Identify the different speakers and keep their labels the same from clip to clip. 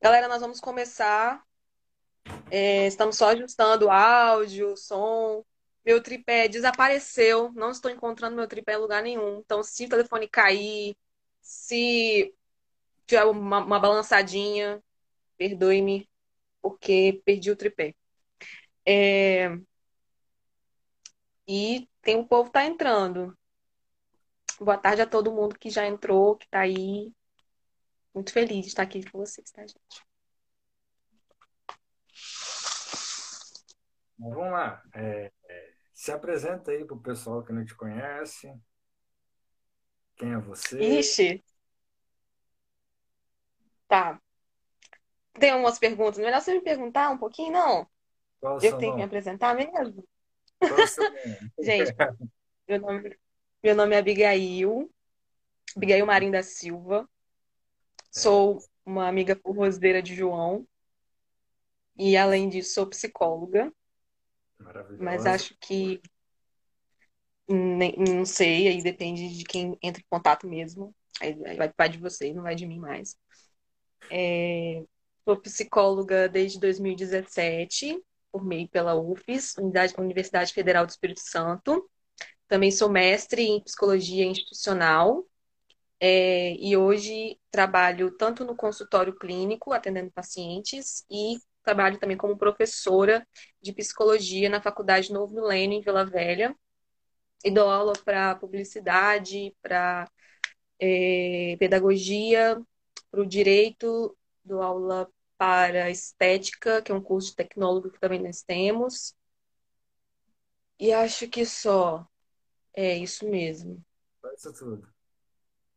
Speaker 1: Galera, nós vamos começar. É, estamos só ajustando áudio, som. Meu tripé desapareceu. Não estou encontrando meu tripé em lugar nenhum. Então, se o telefone cair, se tiver uma, uma balançadinha, perdoe-me, porque perdi o tripé. É... E tem o povo tá entrando. Boa tarde a todo mundo que já entrou, que está aí. Muito feliz de estar aqui com vocês, tá, gente?
Speaker 2: vamos lá. É, é, se apresenta aí para o pessoal que não te conhece. Quem é você?
Speaker 1: Ixi. Tá. Tem umas perguntas. Melhor você me perguntar um pouquinho, não?
Speaker 2: Qual
Speaker 1: Eu tenho que me
Speaker 2: nome?
Speaker 1: apresentar mesmo? Gente, meu nome, meu nome é Abigail, Abigail Marim da Silva. Sou uma amiga forrozeira de João. E, além disso, sou psicóloga. Mas acho que, nem- não sei, aí depende de quem entra em contato mesmo. Aí vai, vai de vocês, não vai de mim mais. É, sou psicóloga desde 2017, formei pela UFES, Universidade Federal do Espírito Santo. Também sou mestre em psicologia institucional. É, e hoje trabalho tanto no consultório clínico, atendendo pacientes, e trabalho também como professora de psicologia na Faculdade Novo Milênio, em Vila Velha. E dou aula para publicidade, para pedagogia, para o direito, dou aula para estética, que é um curso de tecnólogo que também nós temos. E acho que só. É isso mesmo.
Speaker 2: Isso tudo.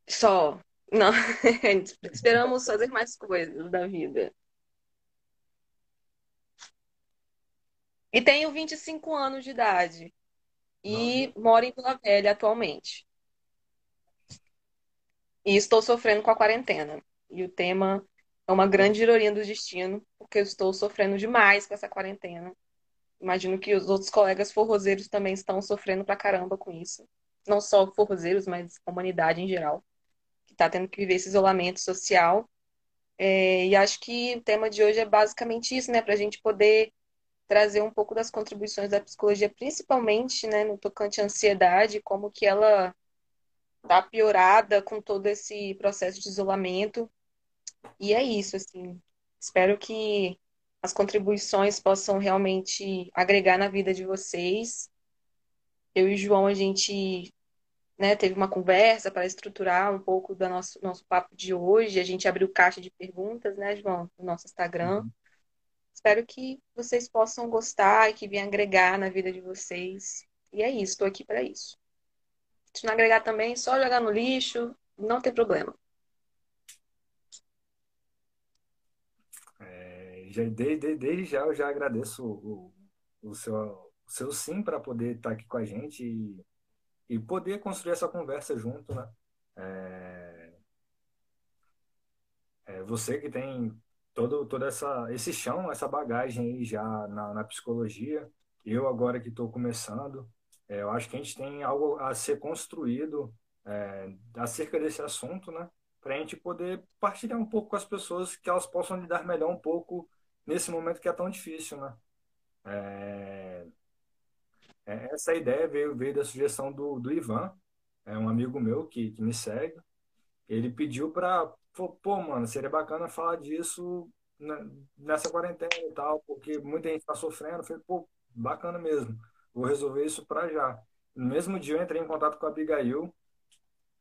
Speaker 1: Só. Não. Esperamos fazer mais coisas da vida. E tenho 25 anos de idade. E moro em Vila Velha atualmente. E estou sofrendo com a quarentena. E o tema é uma grande ironia do destino, porque eu estou sofrendo demais com essa quarentena. Imagino que os outros colegas forrozeiros também estão sofrendo pra caramba com isso. Não só forrozeiros, mas a humanidade em geral, que está tendo que viver esse isolamento social. É, e acho que o tema de hoje é basicamente isso, né? Para a gente poder trazer um pouco das contribuições da psicologia, principalmente, né, no tocante à ansiedade, como que ela tá piorada com todo esse processo de isolamento. E é isso, assim. Espero que as contribuições possam realmente agregar na vida de vocês. Eu e o João, a gente, né, teve uma conversa para estruturar um pouco do nosso, nosso papo de hoje. A gente abriu caixa de perguntas, né, João, no nosso Instagram. Espero que vocês possam gostar e que venha agregar na vida de vocês. E é isso, estou aqui para isso. Se não agregar também, só jogar no lixo, não tem problema.
Speaker 2: É, já, desde, desde já eu já agradeço o, o, seu, o seu sim para poder estar aqui com a gente e, e poder construir essa conversa junto, né? É, é, você que tem todo, toda essa, esse chão, essa bagagem aí já na, na psicologia, eu agora que estou começando, é, eu acho que a gente tem algo a ser construído é, acerca desse assunto, né? Para a gente poder partilhar um pouco com as pessoas que elas possam lidar melhor um pouco nesse momento que é tão difícil, né? É, é, essa ideia veio, veio da sugestão do, do Ivan, é um amigo meu que, que me segue. Ele pediu para, pô, mano, seria bacana falar disso na- nessa quarentena e tal, porque muita gente está sofrendo. Eu falei, pô, bacana mesmo, vou resolver isso para já. No mesmo dia eu entrei em contato com a Abigail,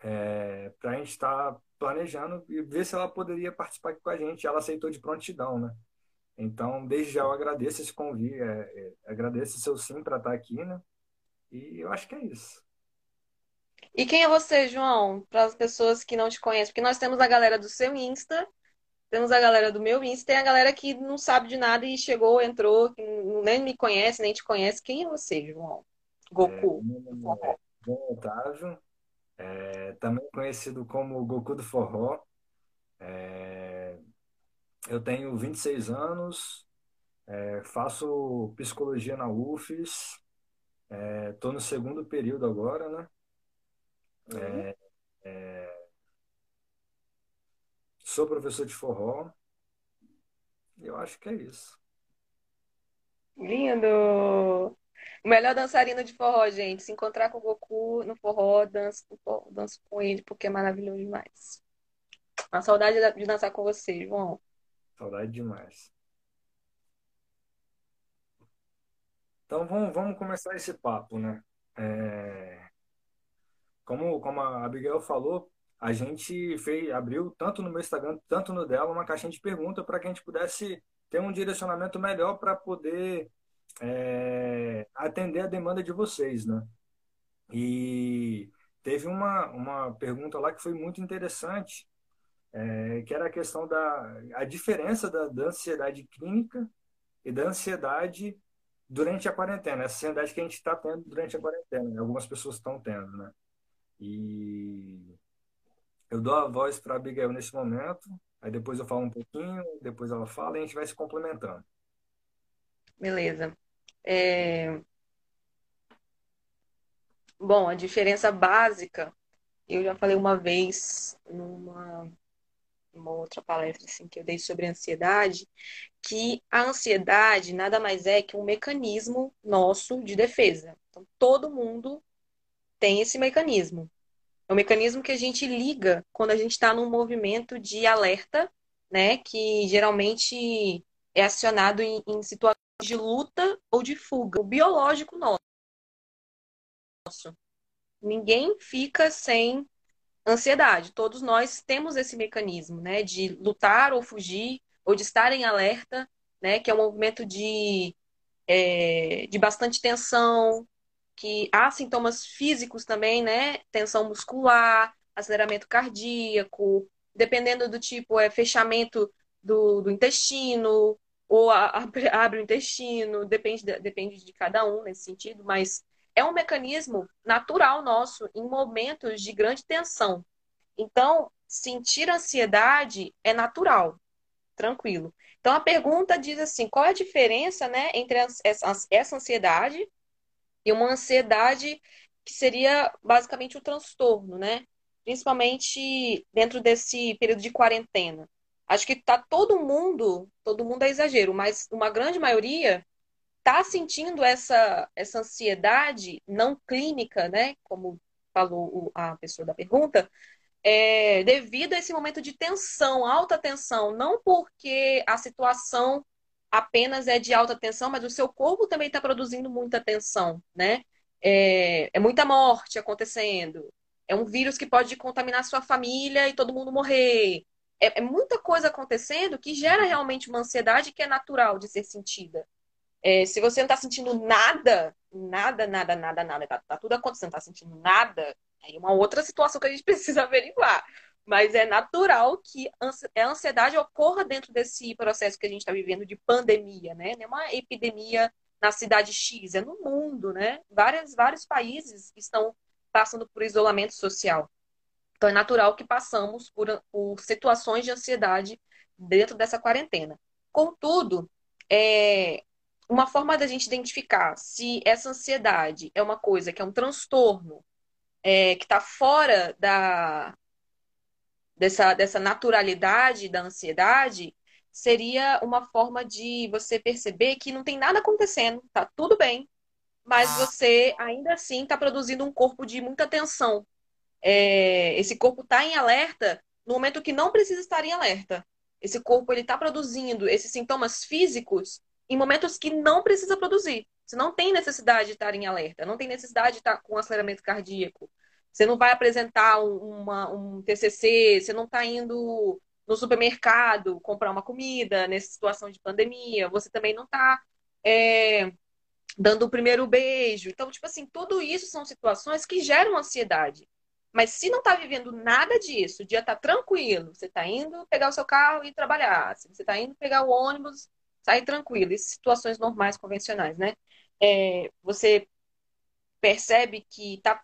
Speaker 2: é, para a gente estar planejando e ver se ela poderia participar aqui com a gente. Ela aceitou de prontidão, né? Então, desde já eu agradeço esse convite, é, é, agradeço o seu sim para estar aqui, né? E eu acho que é isso.
Speaker 1: E quem é você, João? Para as pessoas que não te conhecem, porque nós temos a galera do seu Insta, temos a galera do meu Insta, tem a galera que não sabe de nada e chegou, entrou, nem me conhece, nem te conhece. Quem é você, João?
Speaker 2: É,
Speaker 1: Goku.
Speaker 2: é João Otávio, é, também conhecido como Goku do Forró. É, eu tenho 26 anos, é, faço psicologia na UFES, Estou no segundo período agora, né? É, é, sou professor de forró. E eu acho que é isso.
Speaker 1: Lindo! O melhor dançarino de forró, gente. Se encontrar com o Goku no forró, dança, dança com ele, porque é maravilhoso demais. Uma saudade de dançar com você, João.
Speaker 2: Saudade demais. Então vamos, vamos começar esse papo, né? É, como, como a Abigail falou, a gente fez, abriu tanto no meu Instagram, tanto no dela, uma caixinha de perguntas para que a gente pudesse ter um direcionamento melhor para poder é, atender a demanda de vocês, né? E teve uma, uma pergunta lá que foi muito interessante, é, que era a questão da a diferença da, da ansiedade clínica e da ansiedade durante a quarentena, essa ansiedade que a gente está tendo durante a quarentena, né? algumas pessoas estão tendo, né? E eu dou a voz para a Abigail nesse momento, aí depois eu falo um pouquinho, depois ela fala e a gente vai se complementando.
Speaker 1: Beleza. É... Bom, a diferença básica, eu já falei uma vez numa uma outra palestra assim, que eu dei sobre ansiedade, que a ansiedade nada mais é que um mecanismo nosso de defesa. Então, todo mundo tem esse mecanismo. É um mecanismo que a gente liga quando a gente está num movimento de alerta, né? Que geralmente é acionado em, em situações de luta ou de fuga. O biológico nosso. Ninguém fica sem ansiedade. Todos nós temos esse mecanismo, né, de lutar ou fugir, ou de estar em alerta, né, que é um movimento de, é, de bastante tensão, que há sintomas físicos também, né, tensão muscular, aceleramento cardíaco, dependendo do tipo, é fechamento do, do intestino, ou abre o intestino, depende, depende de cada um nesse sentido, mas é um mecanismo natural nosso em momentos de grande tensão. Então, sentir ansiedade é natural, tranquilo. Então, a pergunta diz assim: qual é a diferença né, entre essa ansiedade e uma ansiedade que seria basicamente o transtorno, né? Principalmente dentro desse período de quarentena. Acho que tá todo mundo, todo mundo é exagero, mas uma grande maioria está sentindo essa, essa ansiedade não clínica, né? Como falou a pessoa da pergunta, é, devido a esse momento de tensão, alta tensão, não porque a situação apenas é de alta tensão, mas o seu corpo também está produzindo muita tensão, né? É, é, muita morte acontecendo. É um vírus que pode contaminar sua família e todo mundo morrer. É, é muita coisa acontecendo que gera realmente uma ansiedade que é natural de ser sentida. É, se você não está sentindo nada, nada, nada, nada, nada, tá, tá tudo acontecendo, não está sentindo nada, aí é uma outra situação que a gente precisa averiguar. Mas é natural que a ansiedade ocorra dentro desse processo que a gente está vivendo de pandemia, né? Não é uma epidemia na cidade X, é no mundo, né? Várias, vários países estão passando por isolamento social. Então é natural que passamos por, por situações de ansiedade dentro dessa quarentena. Contudo, é, uma forma da gente identificar se essa ansiedade é uma coisa que é um transtorno é, que está fora da, dessa, dessa naturalidade da ansiedade seria uma forma de você perceber que não tem nada acontecendo, tá tudo bem, mas você ainda assim está produzindo um corpo de muita tensão. É, esse corpo está em alerta no momento que não precisa estar em alerta. Esse corpo ele está produzindo esses sintomas físicos em momentos que não precisa produzir. Você não tem necessidade de estar em alerta, não tem necessidade de estar com aceleramento cardíaco. Você não vai apresentar uma, um TCC, você não está indo no supermercado comprar uma comida nessa situação de pandemia, você também não está é, dando o primeiro beijo. Então, tipo assim, tudo isso são situações que geram ansiedade. Mas se não está vivendo nada disso, o dia está tranquilo, você está indo pegar o seu carro e trabalhar, você está indo pegar o ônibus sair tranquilo. Em situações normais, convencionais, né? É, você percebe que está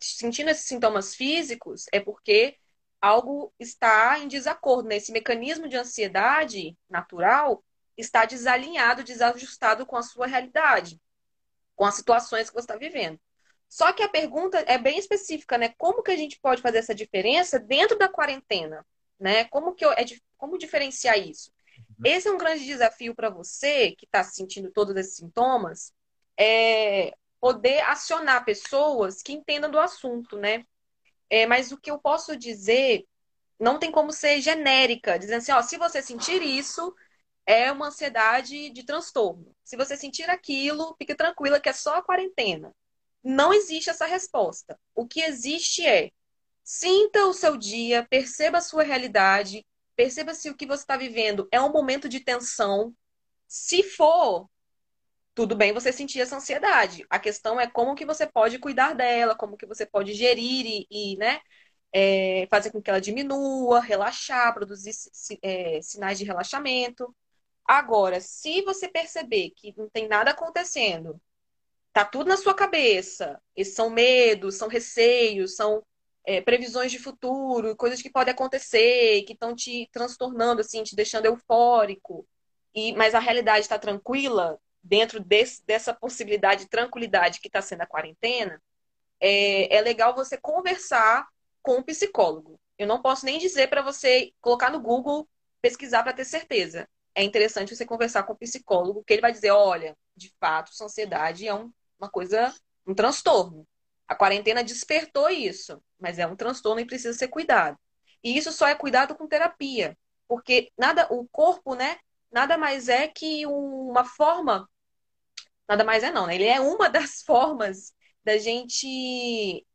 Speaker 1: sentindo esses sintomas físicos é porque algo está em desacordo, né? Esse mecanismo de ansiedade natural está desalinhado, desajustado com a sua realidade, com as situações que você está vivendo. Só que a pergunta é bem específica, né? Como que a gente pode fazer essa diferença dentro da quarentena, né? Como que eu, é, como diferenciar isso? Uhum. Esse é um grande desafio para você que está sentindo todos esses sintomas, é poder acionar pessoas que entendam do assunto, né? É, mas o que eu posso dizer não tem como ser genérica, dizendo assim, ó, se você sentir isso, é uma ansiedade de transtorno. Se você sentir aquilo, fique tranquila que é só a quarentena. Não existe essa resposta. O que existe é sinta o seu dia, perceba a sua realidade, perceba se o que você está vivendo é um momento de tensão. Se for, tudo bem você sentir essa ansiedade. A questão é como que você pode cuidar dela, como que você pode gerir e, e né, é, fazer com que ela diminua, relaxar, produzir é, sinais de relaxamento. Agora, se você perceber que não tem nada acontecendo, tá tudo na sua cabeça, esses são medos, são receios, são é, previsões de futuro, coisas que podem acontecer, que estão te transtornando, assim, te deixando eufórico, e mas a realidade está tranquila, dentro desse, dessa possibilidade de tranquilidade que está sendo a quarentena, é, é legal você conversar com um psicólogo. Eu não posso nem dizer para você colocar no Google, pesquisar para ter certeza. É interessante você conversar com o psicólogo, que ele vai dizer, olha, de fato, sua ansiedade é um, uma coisa, um transtorno. A quarentena despertou isso, mas é um transtorno e precisa ser cuidado. E isso só é cuidado com terapia, porque nada, o corpo, né, nada mais é que uma forma, nada mais é não, né? Ele é uma das formas da gente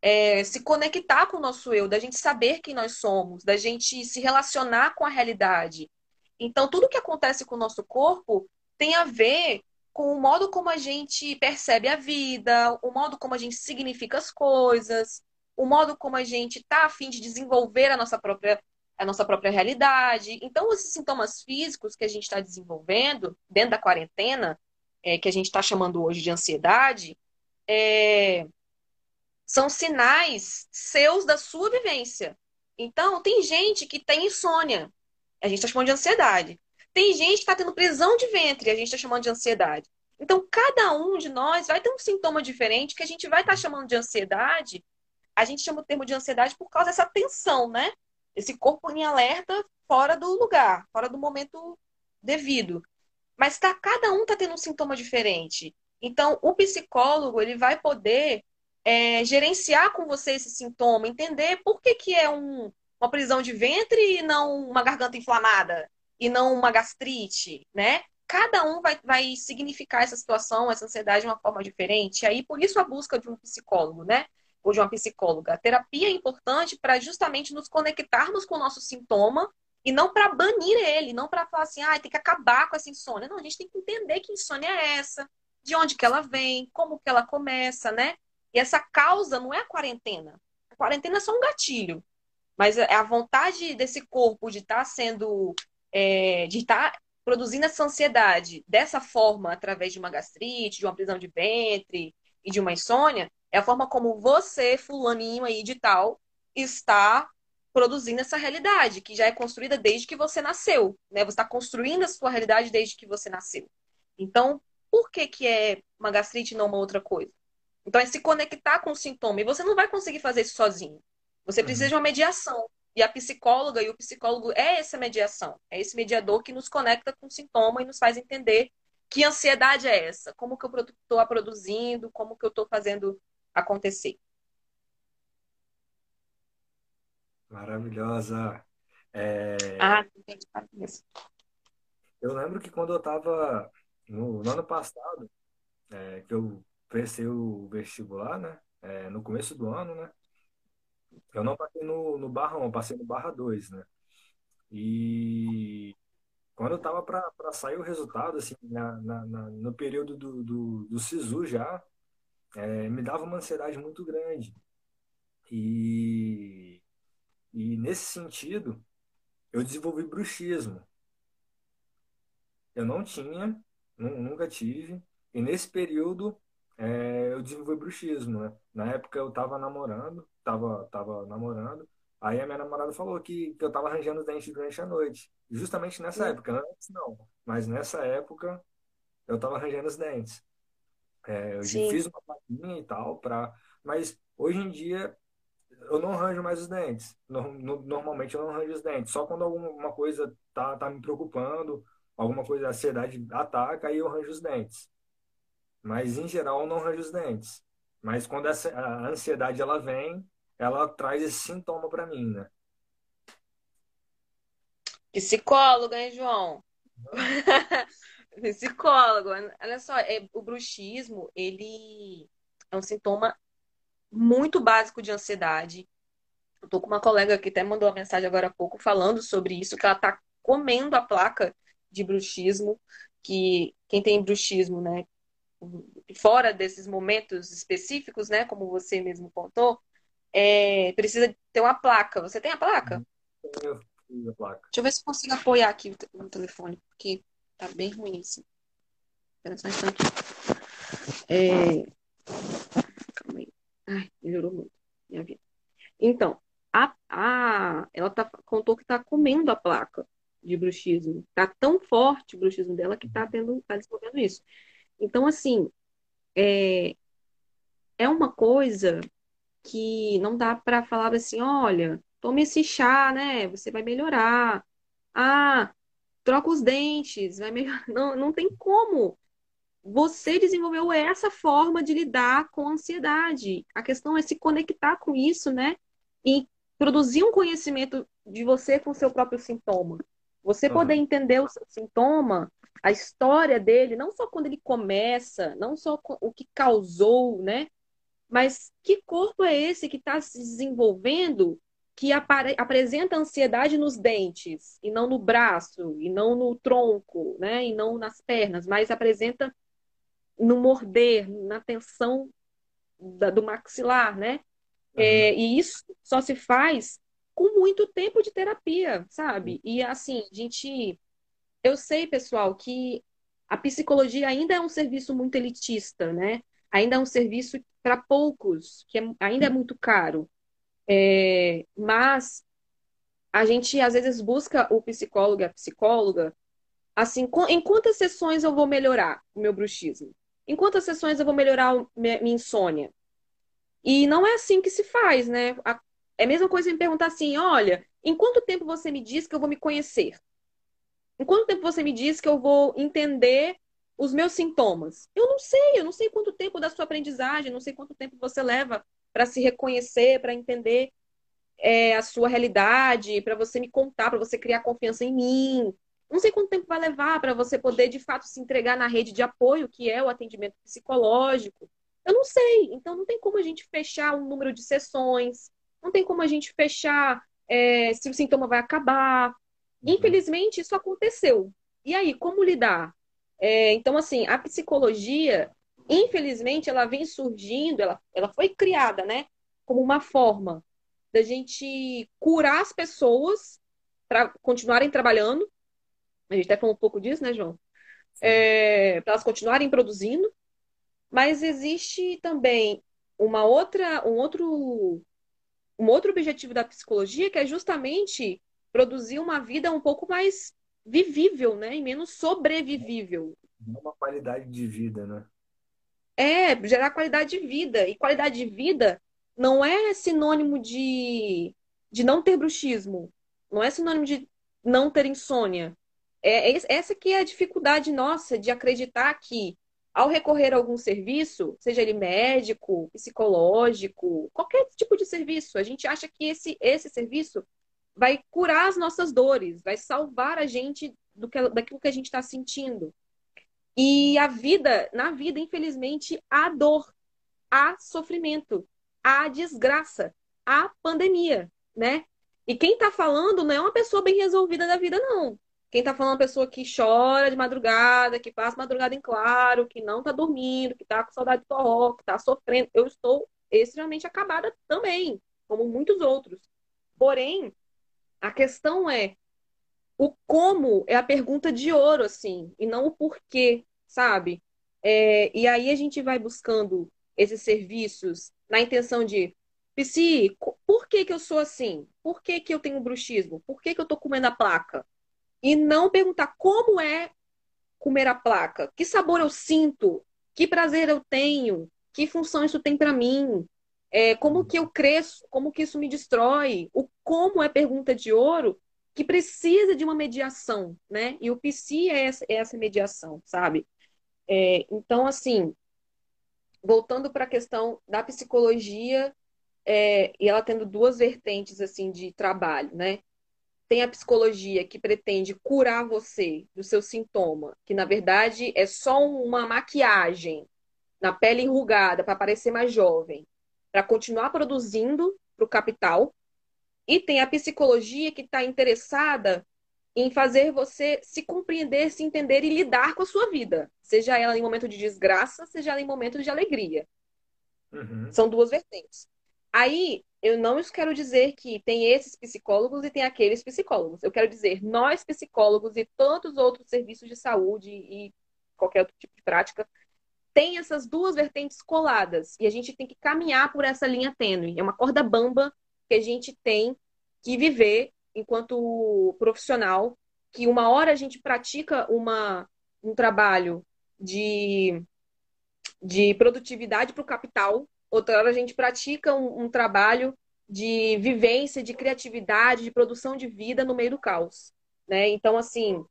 Speaker 1: é, se conectar com o nosso eu, da gente saber quem nós somos, da gente se relacionar com a realidade. Então, tudo que acontece com o nosso corpo tem a ver com o modo como a gente percebe a vida, o modo como a gente significa as coisas, o modo como a gente está a fim de desenvolver a nossa própria, a nossa própria realidade. Então, esses sintomas físicos que a gente está desenvolvendo dentro da quarentena, é, que a gente está chamando hoje de ansiedade, é, são sinais seus da sua vivência. Então, tem gente que tem insônia. A gente está chamando de ansiedade. Tem gente que está tendo prisão de ventre. A gente está chamando de ansiedade. Então, cada um de nós vai ter um sintoma diferente que a gente vai estar tá chamando de ansiedade. A gente chama o termo de ansiedade por causa dessa tensão, né? Esse corpo em alerta fora do lugar, fora do momento devido. Mas tá, cada um está tendo um sintoma diferente. Então, o psicólogo ele vai poder é, gerenciar com você esse sintoma, entender por que, que é um, uma prisão de ventre e não uma garganta inflamada, e não uma gastrite, né? Cada um vai, vai significar essa situação, essa ansiedade de uma forma diferente. E aí, por isso, a busca de um psicólogo, né? Ou de uma psicóloga. A terapia é importante para justamente nos conectarmos com o nosso sintoma e não para banir ele, não para falar assim, ah, tem que acabar com essa insônia. Não, a gente tem que entender que insônia é essa, de onde que ela vem, como que ela começa, né? E essa causa não é a quarentena. A quarentena é só um gatilho. Mas é a vontade desse corpo de estar tá sendo. É, de estar tá produzindo essa ansiedade dessa forma, através de uma gastrite, de uma prisão de ventre e de uma insônia, é a forma como você, fulaninho aí de tal, está produzindo essa realidade, que já é construída desde que você nasceu. Né? Você está construindo a sua realidade desde que você nasceu. Então, por que, que é uma gastrite e não uma outra coisa? Então é se conectar com o sintoma. E você não vai conseguir fazer isso sozinho. Você uhum. precisa de uma mediação. E a psicóloga e o psicólogo é essa mediação. É esse mediador que nos conecta com o sintoma e nos faz entender que ansiedade é essa, como que eu estou a produzindo, como que eu estou fazendo acontecer.
Speaker 2: Maravilhosa. É...
Speaker 1: Ah,
Speaker 2: eu lembro que quando eu estava no, no, ano passado, é, que eu prestei o vestibular, né? É, no começo do ano, né? Eu não passei no, no barra 1, eu passei no barra 2, né? E quando eu tava para sair o resultado, assim, na, na, na, no período do, do, do SISU já, é, me dava uma ansiedade muito grande. E, e nesse sentido, eu desenvolvi bruxismo. Eu não tinha, nunca tive, e nesse período é, eu desenvolvi bruxismo, né? Na época eu tava namorando, tava, tava namorando, aí a minha namorada falou que, que eu tava arranjando os dentes durante a noite. Justamente nessa época, antes não, mas nessa época eu tava arranjando os dentes. É, eu Sim. fiz uma plaquinha e tal, pra... mas hoje em dia eu não arranjo mais os dentes. No, no, normalmente eu não arranjo os dentes. Só quando alguma coisa tá, tá me preocupando, alguma coisa, a ansiedade ataca, aí eu arranjo os dentes. Mas em geral eu não arranjo os dentes. Mas quando essa, a ansiedade ela vem, ela traz esse sintoma para mim, né?
Speaker 1: Psicólogo, hein, João? Psicólogo. Olha só, é, o bruxismo, ele é um sintoma muito básico de ansiedade. Eu tô com uma colega que até mandou uma mensagem agora há pouco falando sobre isso, que ela tá comendo a placa de bruxismo, que quem tem bruxismo, né, fora desses momentos específicos, né, como você mesmo contou, é, precisa ter uma placa. Você tem a placa?
Speaker 2: Eu tenho a placa.
Speaker 1: Deixa eu ver se eu consigo apoiar aqui no telefone, porque tá bem ruim isso. Espera só um instante. É... Calma aí. Ai, melhorou muito minha vida. Então, a, a, ela tá, contou que tá comendo a placa de bruxismo. Tá tão forte o bruxismo dela que tá, tendo, tá desenvolvendo isso. Então, assim, é, é uma coisa que não dá para falar assim, olha, tome esse chá, né? Você vai melhorar. Ah, troca os dentes, vai melhorar. Não, não tem como. Você desenvolveu essa forma de lidar com a ansiedade. A questão é se conectar com isso, né? E produzir um conhecimento de você com o seu próprio sintoma. Você uhum. poder entender o seu sintoma, a história dele, não só quando ele começa, não só o que causou, né? Mas que corpo é esse que está se desenvolvendo que apare apresenta ansiedade nos dentes, e não no braço, e não no tronco, né? E não nas pernas, mas apresenta no morder, na tensão da, do maxilar, né? Uhum. É, e isso só se faz com muito tempo de terapia, sabe? E assim, gente. Eu sei, pessoal, que a psicologia ainda é um serviço muito elitista, né? Ainda é um serviço para poucos, que é, ainda é muito caro. É, mas a gente às vezes busca o psicólogo e a psicóloga assim, em quantas sessões eu vou melhorar o meu bruxismo? Em quantas sessões eu vou melhorar minha insônia? E não é assim que se faz, né? É a mesma coisa em perguntar assim: olha, em quanto tempo você me diz que eu vou me conhecer? Em quanto tempo você me diz que eu vou entender os meus sintomas? Eu não sei, eu não sei quanto tempo da sua aprendizagem, não sei quanto tempo você leva para se reconhecer, para entender é, a sua realidade, para você me contar, para você criar confiança em mim. Não sei quanto tempo vai levar para você poder, de fato, se entregar na rede de apoio, que é o atendimento psicológico. Eu não sei. Então, não tem como a gente fechar um número de sessões, não tem como a gente fechar é, se o sintoma vai acabar. Uhum. Infelizmente, isso aconteceu. E aí, como lidar? É, então, assim, a psicologia, infelizmente, ela vem surgindo, ela, ela foi criada, né, como uma forma da gente curar as pessoas para continuarem trabalhando. A gente até falou um pouco disso, né, João? É, para elas continuarem produzindo. Mas existe também uma outra, um outro um outro objetivo da psicologia que é justamente produzir uma vida um pouco mais vivível, né? E menos sobrevivível.
Speaker 2: Uma qualidade de vida, né?
Speaker 1: É, gerar qualidade de vida. E qualidade de vida não é sinônimo de, de não ter bruxismo. Não é sinônimo de não ter insônia. É, é essa que é a dificuldade nossa de acreditar que ao recorrer a algum serviço, seja ele médico, psicológico, qualquer tipo de serviço, a gente acha que esse, esse serviço vai curar as nossas dores, vai salvar a gente do que, daquilo que a gente está sentindo. E a vida, na vida, infelizmente, há dor, há sofrimento, há desgraça, há pandemia, né? E quem está falando não é uma pessoa bem resolvida da vida, não. Quem tá falando é uma pessoa que chora de madrugada, que passa madrugada em claro, que não tá dormindo, que tá com saudade do forró, que tá sofrendo. Eu estou extremamente acabada também, como muitos outros. Porém, a questão é o como é a pergunta de ouro, assim, e não o porquê, sabe? É, e aí a gente vai buscando esses serviços na intenção de Psi, por que, que eu sou assim? Por que, que eu tenho bruxismo? Por que, que eu tô comendo a placa? E não perguntar como é comer a placa, que sabor eu sinto que prazer eu tenho, que função isso tem para mim, é, como que eu cresço, como que isso me destrói, o como é pergunta de ouro que precisa de uma mediação, né? E o PC é essa, é essa mediação, sabe? É, então, assim, voltando para a questão da psicologia, é, e ela tendo duas vertentes assim de trabalho, né? Tem a psicologia que pretende curar você do seu sintoma, que na verdade é só uma maquiagem na pele enrugada para parecer mais jovem, para continuar produzindo para o capital. E tem a psicologia que está interessada em fazer você se compreender, se entender e lidar com a sua vida, seja ela em momento de desgraça, seja ela em momento de alegria. Uhum. São duas vertentes. Aí, eu não quero dizer que tem esses psicólogos e tem aqueles psicólogos. Eu quero dizer, nós psicólogos e tantos outros serviços de saúde e qualquer outro tipo de prática, tem essas duas vertentes coladas e a gente tem que caminhar por essa linha tênue. É uma corda bamba que a gente tem que viver enquanto profissional, que uma hora a gente pratica uma, um trabalho de, de produtividade para o capital, outra hora a gente pratica um, um trabalho de vivência, de criatividade, de produção de vida no meio do caos. Né? Então, assim,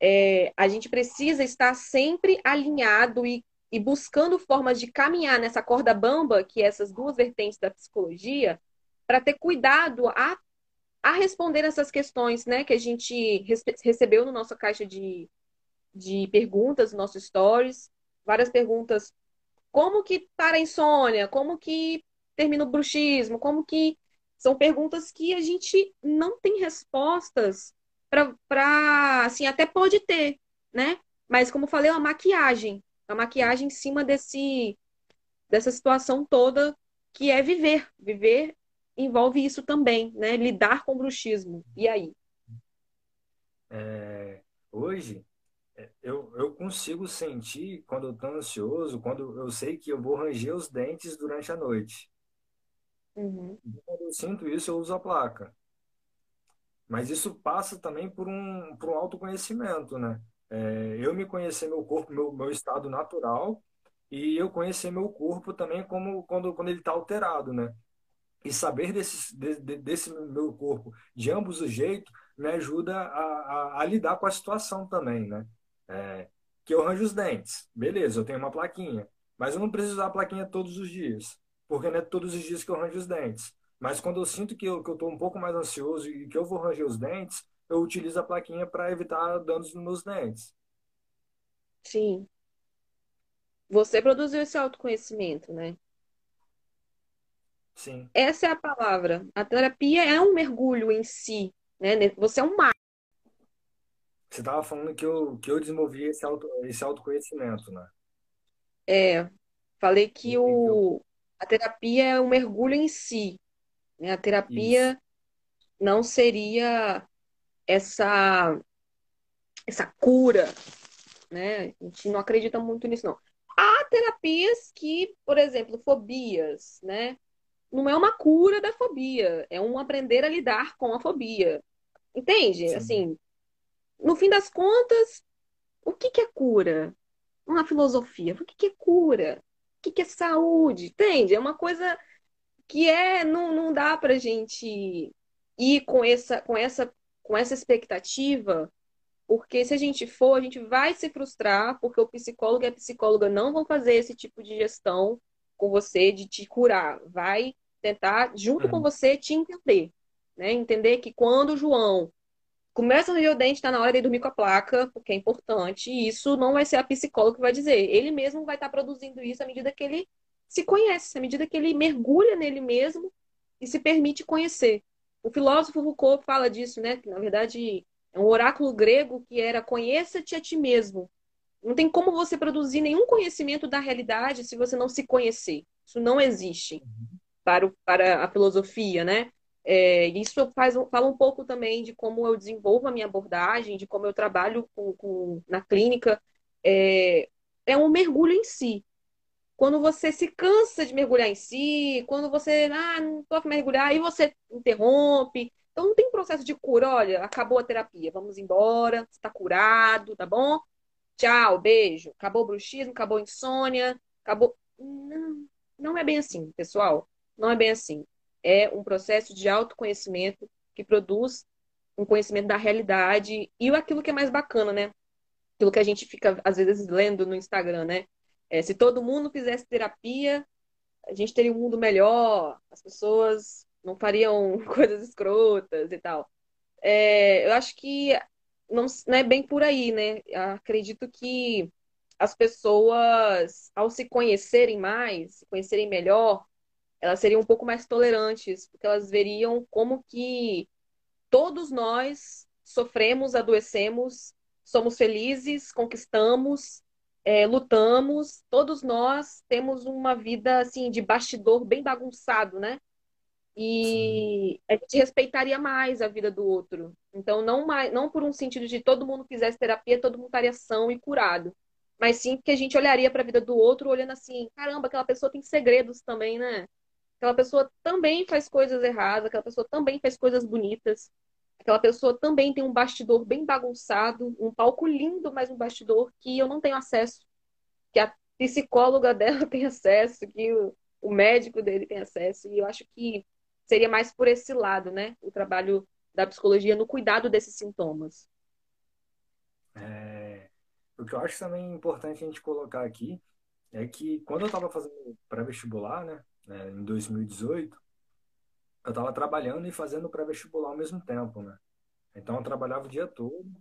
Speaker 1: é, a gente precisa estar sempre alinhado e, e buscando formas de caminhar nessa corda bamba, que é essas duas vertentes da psicologia, para ter cuidado a a responder essas questões né, que a gente recebeu no nossa caixa de, de perguntas, no nosso stories, várias perguntas. Como que para a insônia? Como que termina o bruxismo? Como que. São perguntas que a gente não tem respostas para. Assim, até pode ter, né? Mas, como falei, é uma maquiagem. A maquiagem em cima desse, dessa situação toda que é viver. Viver envolve isso também, né? Lidar com o bruxismo. E aí?
Speaker 2: É, hoje, é, eu, eu consigo sentir quando eu estou ansioso, quando eu sei que eu vou ranger os dentes durante a noite. Uhum. Quando eu sinto isso, eu uso a placa. Mas isso passa também por um, por um autoconhecimento, né? É, eu me conhecer meu corpo, meu, meu estado natural, e eu conhecer meu corpo também como quando, quando ele está alterado, né? E saber desse, de, desse meu corpo de ambos os jeitos me ajuda a, a, a lidar com a situação também, né? É, que eu arranjo os dentes, beleza, eu tenho uma plaquinha, mas eu não preciso usar a plaquinha todos os dias, porque não é todos os dias que eu arranjo os dentes. Mas quando eu sinto que eu, que eu um pouco mais ansioso e que eu vou ranger os dentes, eu utilizo a plaquinha para evitar danos nos meus dentes.
Speaker 1: Sim. Você produziu esse autoconhecimento, né?
Speaker 2: Sim.
Speaker 1: Essa é a palavra. A terapia é um mergulho em si, né? Você é um mar.
Speaker 2: Você estava falando que eu, que eu desenvolvi esse, auto, esse autoconhecimento, né?
Speaker 1: É, falei que o, a terapia é um mergulho em si. Né? A terapia Isso. não seria essa, essa cura, né? A gente não acredita muito nisso, não. Há terapias que, por exemplo, fobias, né? Não é uma cura da fobia, é um aprender a lidar com a fobia. Entende? Sim. Assim, no fim das contas, o que, que é cura? Uma filosofia. O que, que é cura? O que, que é saúde? Entende? É uma coisa que é não, não dá pra gente ir com essa, com essa, com essa expectativa, porque se a gente for, a gente vai se frustrar, porque o psicólogo e a psicóloga não vão fazer esse tipo de gestão com você de te curar. Vai tentar, junto com uhum. você, te entender. Né? Entender que quando o João começa a ranger o dente, está na hora de dormir com a placa, porque é importante, e isso não vai ser a psicóloga que vai dizer. Ele mesmo vai estar tá produzindo isso à medida que ele se conhece, à medida que ele mergulha nele mesmo e se permite conhecer. O filósofo Foucault fala disso, né? Que na verdade é um oráculo grego que era conheça-te a ti mesmo. Não tem como você produzir nenhum conhecimento da realidade se você não se conhecer. Isso não existe para, o, para a filosofia, né? É, isso faz, fala um pouco também de como eu desenvolvo a minha abordagem, de como eu trabalho com, com na clínica. É, é um mergulho em si. Quando você se cansa de mergulhar em si, quando você, ah, não estou a mergulhar, aí você interrompe. Então não tem processo de cura, olha, acabou a terapia, vamos embora, está curado, tá bom? Tchau, beijo, acabou o bruxismo, acabou a insônia, acabou. Não, não é bem assim, pessoal. Não é bem assim. É um processo de autoconhecimento que produz um conhecimento da realidade e aquilo que é mais bacana, né? Aquilo que a gente fica, às vezes, lendo no Instagram, né? É, se todo mundo fizesse terapia, a gente teria um mundo melhor, as pessoas não fariam coisas escrotas e tal. É, eu acho que não, não é bem por aí, né? Acredito que as pessoas, ao se conhecerem mais, se conhecerem melhor, elas seriam um pouco mais tolerantes, porque elas veriam como que todos nós sofremos, adoecemos, somos felizes, conquistamos, é, lutamos, todos nós temos uma vida assim de bastidor bem bagunçado, né? E Sim. a gente respeitaria mais a vida do outro. Então, não, mais, não por um sentido de todo mundo fizesse terapia, todo mundo estaria são e curado. Mas sim porque a gente olharia para a vida do outro olhando assim, caramba, aquela pessoa tem segredos também, né? Aquela pessoa também faz coisas erradas, aquela pessoa também faz coisas bonitas. Aquela pessoa também tem um bastidor bem bagunçado, um palco lindo, mas um bastidor que eu não tenho acesso, que a psicóloga dela tem acesso, que o, o médico dele tem acesso. E eu acho que seria mais por esse lado, né? O trabalho da psicologia no cuidado desses sintomas.
Speaker 2: É, o que eu acho também importante a gente colocar aqui é que quando eu estava fazendo pré-vestibular, né, né, em 2018, eu estava trabalhando e fazendo pré-vestibular ao mesmo tempo, né? Então eu trabalhava o dia todo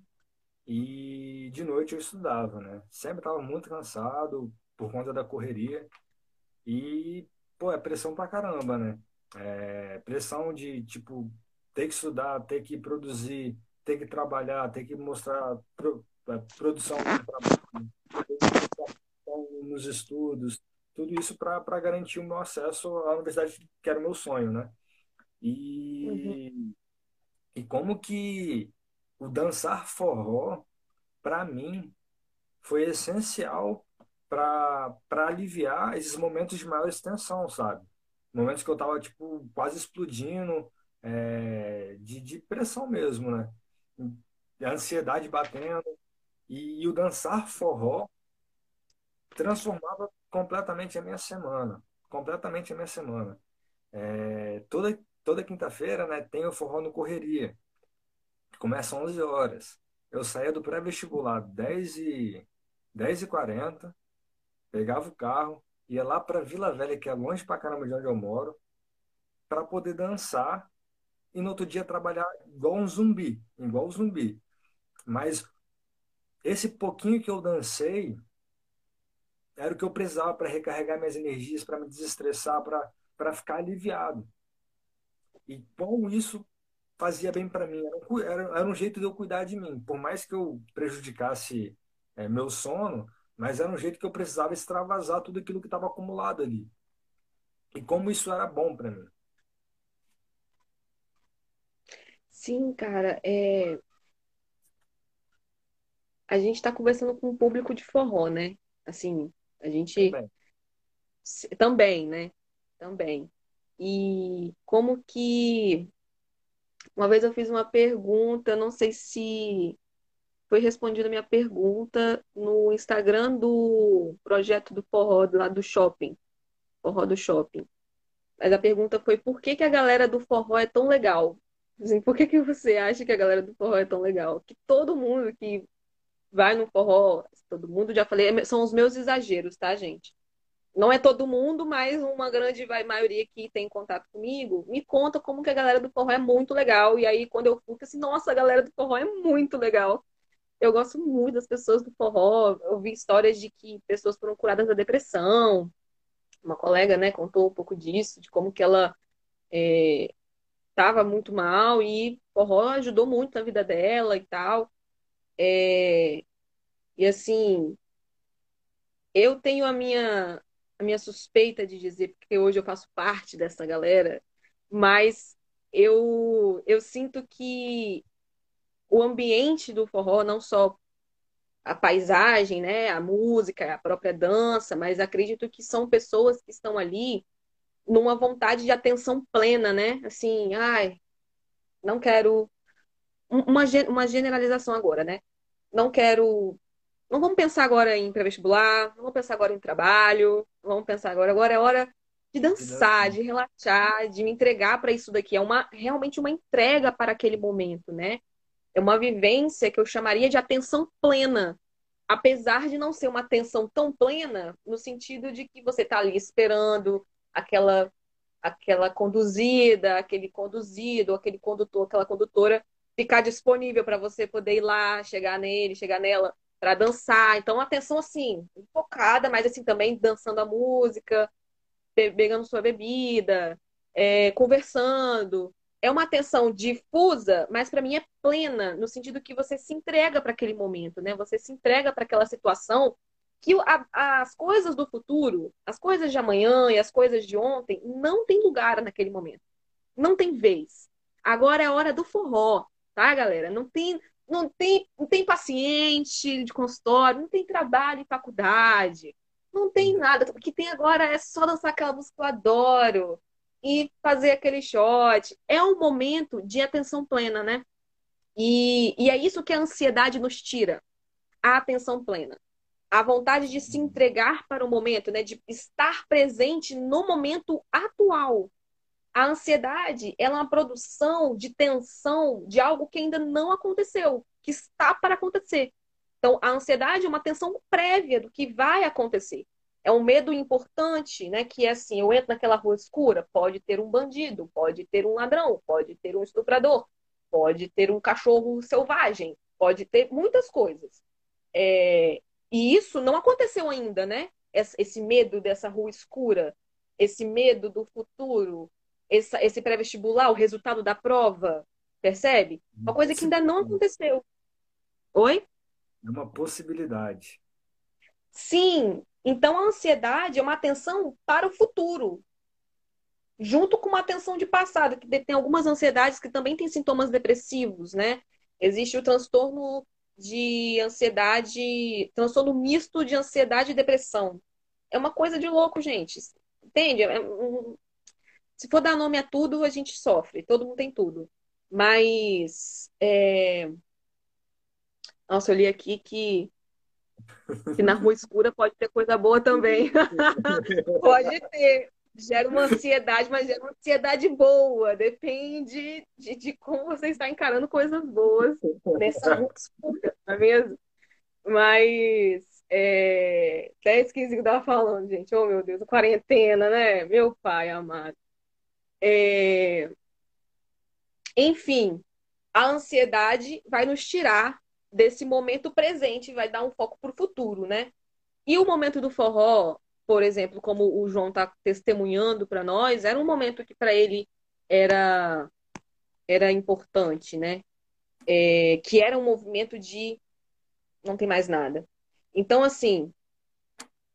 Speaker 2: e de noite eu estudava, né? Sempre estava muito cansado por conta da correria e, pô, é pressão pra caramba, né? É pressão de, tipo, ter que estudar, ter que produzir, ter que trabalhar, ter que mostrar pro, é, produção nos estudos, tudo isso para garantir o meu acesso à universidade que era o meu sonho, né? E, uhum. e como que o dançar forró, para mim, foi essencial para aliviar esses momentos de maior extensão, sabe? Momentos que eu tava, tipo, quase explodindo, é, de, de pressão mesmo, né? A ansiedade batendo. E, e o dançar forró transformava completamente a minha semana. Completamente a minha semana. É, toda toda quinta-feira, né, tem o Forró no Correria, que começa às 11 horas. Eu saía do pré-vestibular 10 e 10 e 40, pegava o carro, ia lá para Vila Velha, que é longe pra caramba de onde eu moro, para poder dançar e no outro dia trabalhar igual um zumbi, igual um zumbi. Mas esse pouquinho que eu dancei era o que eu precisava para recarregar minhas energias, para me desestressar, para ficar aliviado. E como isso fazia bem para mim, era, era, um jeito de eu cuidar de mim. Por mais que eu prejudicasse é, meu sono, mas era um jeito que eu precisava extravasar tudo aquilo que estava acumulado ali. E como isso era bom para mim.
Speaker 1: Sim, cara, é... a gente está conversando com um público de forró, né? Assim, a gente também, também né? Também. E como que. Uma vez eu fiz uma pergunta, não sei se foi respondida a minha pergunta no Instagram do projeto do Forró, lá do shopping. Forró do shopping. Mas a pergunta foi por que, que a galera do forró é tão legal? Assim, por que, que você acha que a galera do forró é tão legal? Que todo mundo que vai no forró, todo mundo, já falei, são os meus exageros, tá, gente? não é todo mundo, mas uma grande maioria que tem contato comigo me conta como que a galera do forró é muito legal. E aí, quando eu fui, assim, nossa, a galera do forró é muito legal. Eu gosto muito das pessoas do forró. Eu vi histórias de que pessoas foram curadas da depressão. Uma colega, né, contou um pouco disso, de como que ela estava é, muito mal e forró ajudou muito na vida dela e tal. É, e assim, eu tenho a minha a minha suspeita de dizer, porque hoje eu faço parte dessa galera, mas eu, eu sinto que o ambiente do forró, não só a paisagem, né, a música, a própria dança, mas acredito que são pessoas que estão ali numa vontade de atenção plena, né? Assim, ai, não quero uma, uma generalização agora, né? Não quero não vamos pensar agora em pré-vestibular, não vamos pensar agora em trabalho, vamos pensar agora. Agora é hora de dançar, de relaxar, de me entregar para isso daqui. É uma realmente uma entrega para aquele momento, né? É uma vivência que eu chamaria de atenção plena. Apesar de não ser uma atenção tão plena, no sentido de que você está ali esperando aquela aquela conduzida, aquele conduzido, aquele condutor, aquela condutora ficar disponível para você poder ir lá, chegar nele, chegar nela para dançar. Então, atenção assim, focada, mas assim também dançando a música, pegando sua bebida, é, conversando. É uma atenção difusa, mas para mim é plena, no sentido que você se entrega para aquele momento, né? Você se entrega para aquela situação que a, as coisas do futuro, as coisas de amanhã e as coisas de ontem não tem lugar naquele momento. Não tem vez. Agora é a hora do forró, tá, galera? Não tem, não tem, não tem paciente de consultório, não tem trabalho em faculdade, não tem nada. O que tem agora é só dançar aquela música que eu adoro e fazer aquele shot. É um momento de atenção plena, né? E, e é isso que a ansiedade nos tira. A atenção plena. A vontade de se entregar para o momento, né? De estar presente no momento atual. A ansiedade ela é uma produção de tensão de algo que ainda não aconteceu, que está para acontecer. Então, a ansiedade é uma tensão prévia do que vai acontecer. É um medo importante, né? Que é assim, eu entro naquela rua escura, pode ter um bandido, pode ter um ladrão, pode ter um estuprador, pode ter um cachorro selvagem, pode ter muitas coisas. É... E isso não aconteceu ainda, né? Esse medo dessa rua escura, esse medo do futuro, esse pré-vestibular, o resultado da prova, percebe? Uma coisa que ainda não aconteceu. Oi?
Speaker 2: É uma possibilidade.
Speaker 1: Sim. Então a ansiedade é uma atenção para o futuro, junto com uma atenção de passado, que tem algumas ansiedades que também têm sintomas depressivos, né? Existe o transtorno de ansiedade, transtorno misto de ansiedade e depressão. É uma coisa de louco, gente. Entende? É se for dar nome a tudo, a gente sofre. Todo mundo tem tudo. Mas é, nossa, eu li aqui que, que na rua escura pode ter coisa boa também. pode ter. Gera uma ansiedade, mas gera uma ansiedade boa. Depende de, de como você está encarando coisas boas nessa rua escura, não é mesmo? Mas é, até esqueci o que eu tava falando, gente. Oh, meu Deus, quarentena, né? Meu pai amado. É... Enfim, a ansiedade vai nos tirar desse momento presente, vai dar um foco para o futuro, né? E o momento do forró, por exemplo, como o João está testemunhando para nós, era um momento que para ele era era importante, né? É, que era um movimento de não tem mais nada. Então, assim,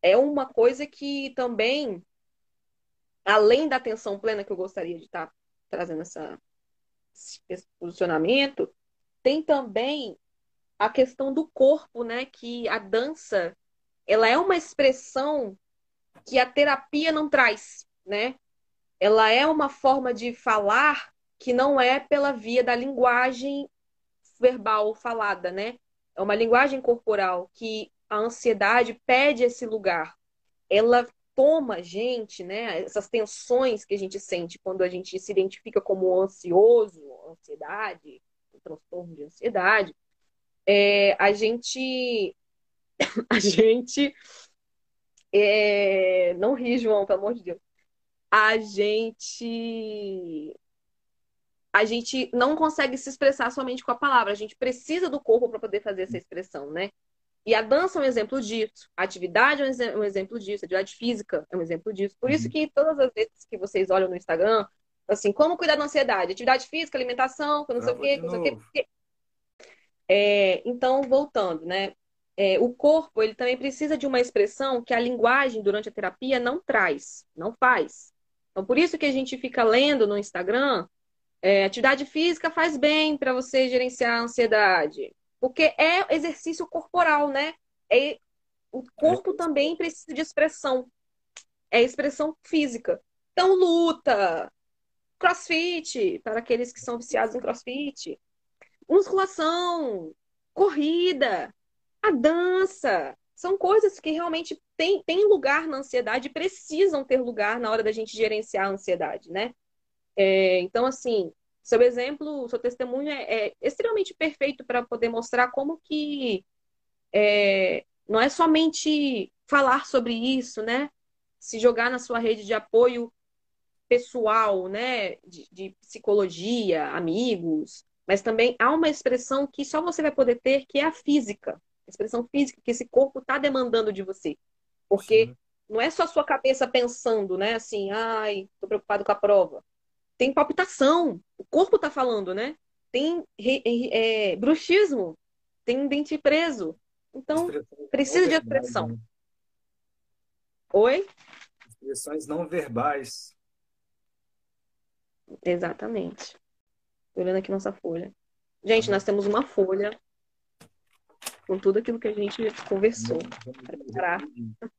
Speaker 1: é uma coisa que também, além da atenção plena que eu gostaria de estar tá trazendo essa, esse posicionamento, tem também a questão do corpo, né? Que a dança, ela é uma expressão que a terapia não traz, né? Ela é uma forma de falar que não é pela via da linguagem verbal falada, né? É uma linguagem corporal que a ansiedade pede esse lugar. Ela toma a gente, né? Essas tensões que a gente sente quando a gente se identifica como ansioso, ansiedade, transtorno de ansiedade, é, a gente. A gente. É, não ri, João, pelo amor de Deus. A gente. A gente não consegue se expressar somente com a palavra, a gente precisa do corpo para poder fazer essa expressão, né? E a dança é um exemplo disso, a atividade é um exemplo disso, a atividade física é um exemplo disso. Por isso uhum. que todas as vezes que vocês olham no Instagram, assim, como cuidar da ansiedade? Atividade física, alimentação, não sei o quê, não sei o quê. É, então, voltando, né? É, o corpo ele também precisa de uma expressão que a linguagem durante a terapia não traz, não faz. Então, por isso que a gente fica lendo no Instagram, é, atividade física faz bem para você gerenciar a ansiedade, porque é exercício corporal, né? É, o corpo também precisa de expressão, é expressão física. Então, luta, crossfit, para aqueles que são viciados em crossfit, musculação, corrida, A dança. São coisas que realmente têm, têm lugar na ansiedade, precisam ter lugar na hora da gente gerenciar a ansiedade, né? É, então, assim, seu exemplo, seu testemunho é, é extremamente perfeito para poder mostrar como que é, não é somente falar sobre isso, né? Se jogar na sua rede de apoio pessoal, né? De, de psicologia, amigos, mas também há uma expressão que só você vai poder ter, que é a física. A expressão física que esse corpo está demandando de você. Porque Sim. não é só a sua cabeça pensando, né? Assim, ai, tô preocupado com a prova. Tem palpitação. O corpo está falando, né? Tem é, bruxismo. Tem dente preso. Então, precisa de expressão. Né? Oi?
Speaker 2: Expressões não verbais.
Speaker 1: Exatamente. Tô olhando aqui nossa folha. Gente, nós temos uma folha com tudo aquilo que a gente conversou. Para preparar,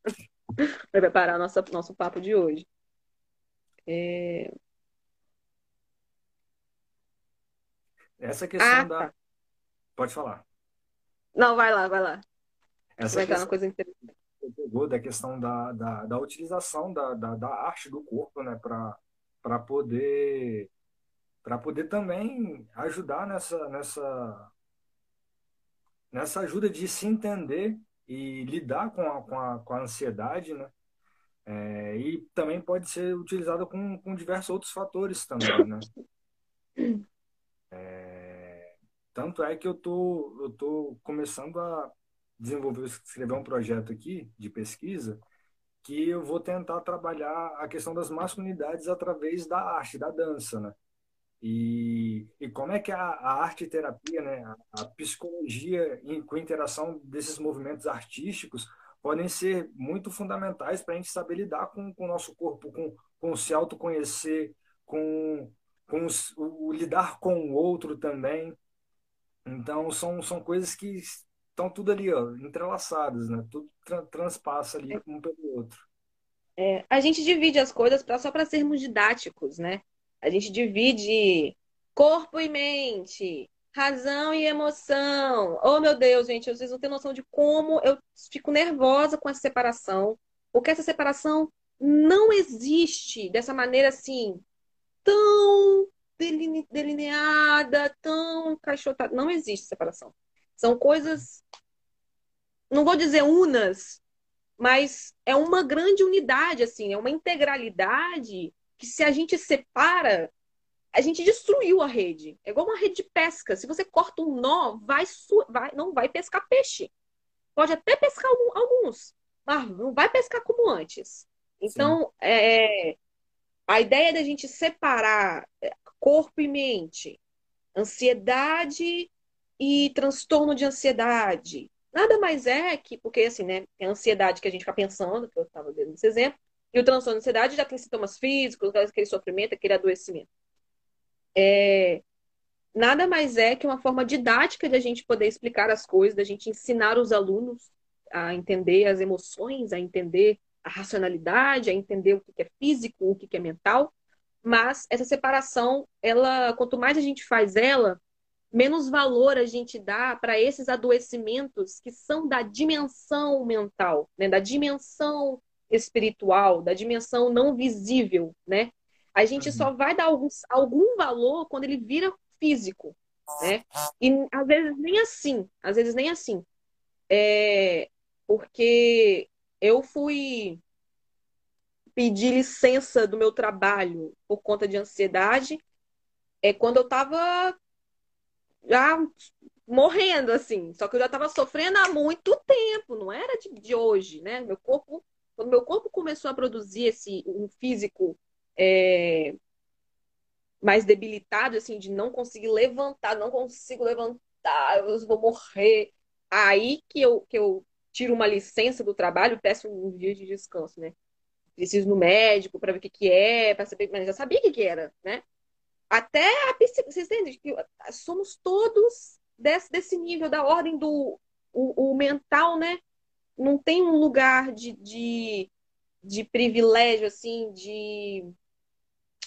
Speaker 1: para preparar nossa, nosso papo de hoje. É...
Speaker 2: Essa questão ah, da. Tá. Pode falar.
Speaker 1: Não, vai lá, vai lá. Essa vai estar uma coisa interessante.
Speaker 2: Pegou da questão da, da, da utilização da, da, da arte do corpo, né, para poder para poder também ajudar nessa, nessa, nessa ajuda de se entender e lidar com a, com a, com a ansiedade, né? É, e também pode ser utilizado com, com diversos outros fatores também, né? É, tanto é que eu tô, eu tô começando a desenvolver, escrever um projeto aqui de pesquisa que eu vou tentar trabalhar a questão das masculinidades através da arte, da dança, né? E, e como é que a, a arte terapia, né, a, a psicologia em, com interação desses movimentos artísticos podem ser muito fundamentais para a gente saber lidar com, com o nosso corpo, com, com se autoconhecer, com, com os, o, o, lidar com o outro também. Então, são, são coisas que estão tudo ali, ó, entrelaçadas, né? Tudo tra transpassa ali um pelo outro.
Speaker 1: É, a gente divide as coisas pra, só para sermos didáticos, né? A gente divide corpo e mente, razão e emoção. Oh, meu Deus, gente, vocês não têm noção de como eu fico nervosa com essa separação, porque essa separação não existe dessa maneira assim, tão delineada, tão encaixotada. Não existe separação. São coisas, não vou dizer unas, mas é uma grande unidade, assim, é uma integralidade que se a gente separa, a gente destruiu a rede. É igual uma rede de pesca. Se você corta um nó, vai, vai não vai pescar peixe. Pode até pescar alguns, mas não vai pescar como antes. Então, é, a ideia da gente separar é, corpo e mente, ansiedade e transtorno de ansiedade, nada mais é que, porque assim, né, é a ansiedade que a gente fica pensando, que eu estava dando esse exemplo, e o transtorno de ansiedade já tem sintomas físicos, aquele sofrimento, aquele adoecimento. É, nada mais é que uma forma didática de a gente poder explicar as coisas, da gente ensinar os alunos a entender as emoções, a entender a racionalidade, a entender o que é físico, o que é mental. Mas essa separação, ela, quanto mais a gente faz ela, menos valor a gente dá para esses adoecimentos que são da dimensão mental, né? da dimensão espiritual, da dimensão não visível, né? A gente uhum. só vai dar algum, algum valor quando ele vira físico, né? E às vezes nem assim, às vezes nem assim. É, porque eu fui pedir licença do meu trabalho por conta de ansiedade é quando eu tava já morrendo assim, só que eu já tava sofrendo há muito tempo, não era de, de hoje, né? Meu corpo quando meu corpo começou a produzir esse um físico é, mais debilitado, assim, de não conseguir levantar, não consigo levantar, eu vou morrer. Aí que eu, que eu tiro uma licença do trabalho, peço um dia de descanso, né? Preciso no médico para ver o que, que é, para saber, mas já sabia o que, que era, né? Até a psico... Vocês entendem? Que somos todos desse, desse nível, da ordem do o, o mental, né? Não tem um lugar de, de, de privilégio, assim, de,